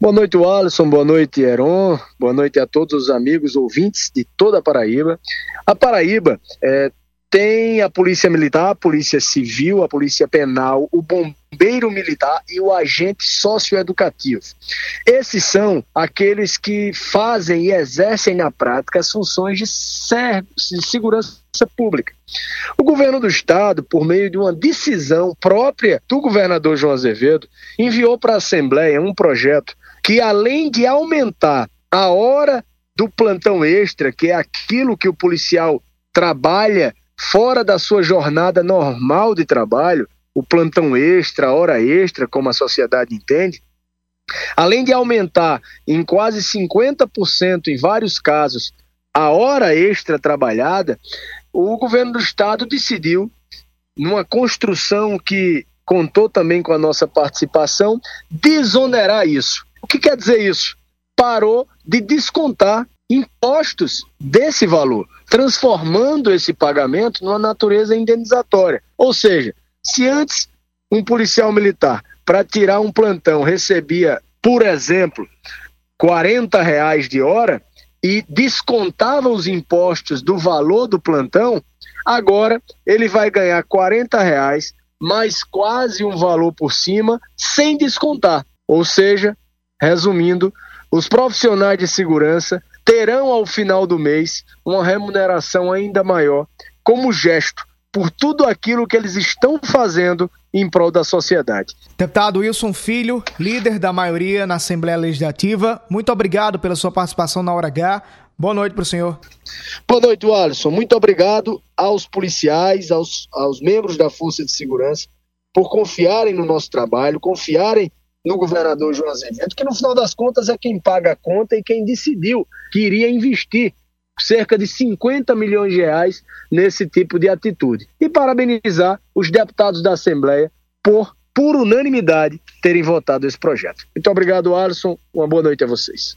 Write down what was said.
Boa noite, Alisson. Boa noite, Heron. Boa noite a todos os amigos ouvintes de toda a Paraíba. A Paraíba é, tem a Polícia Militar, a Polícia Civil, a Polícia Penal, o Bombeiro Militar e o agente socioeducativo. Esses são aqueles que fazem e exercem na prática as funções de, de segurança pública. O governo do estado, por meio de uma decisão própria do governador João Azevedo, enviou para a Assembleia um projeto que, além de aumentar a hora do plantão extra, que é aquilo que o policial trabalha fora da sua jornada normal de trabalho, o plantão extra, a hora extra, como a sociedade entende, além de aumentar em quase 50% em vários casos a hora extra trabalhada, o governo do estado decidiu, numa construção que contou também com a nossa participação, desonerar isso. O que quer dizer isso? Parou de descontar impostos desse valor, transformando esse pagamento numa natureza indenizatória. Ou seja, se antes um policial militar, para tirar um plantão, recebia, por exemplo, 40 reais de hora e descontava os impostos do valor do plantão, agora ele vai ganhar 40 reais mais quase um valor por cima, sem descontar. Ou seja, resumindo, os profissionais de segurança terão ao final do mês uma remuneração ainda maior, como gesto por tudo aquilo que eles estão fazendo em prol da sociedade. Deputado Wilson Filho, líder da maioria na Assembleia Legislativa, muito obrigado pela sua participação na Hora H. Boa noite para o senhor. Boa noite, Alisson. Muito obrigado aos policiais, aos, aos membros da Força de Segurança, por confiarem no nosso trabalho, confiarem no governador João Azevedo, que no final das contas é quem paga a conta e quem decidiu que iria investir cerca de 50 milhões de reais nesse tipo de atitude. E parabenizar os deputados da Assembleia por, por unanimidade, terem votado esse projeto. Muito obrigado, Alisson. Uma boa noite a vocês.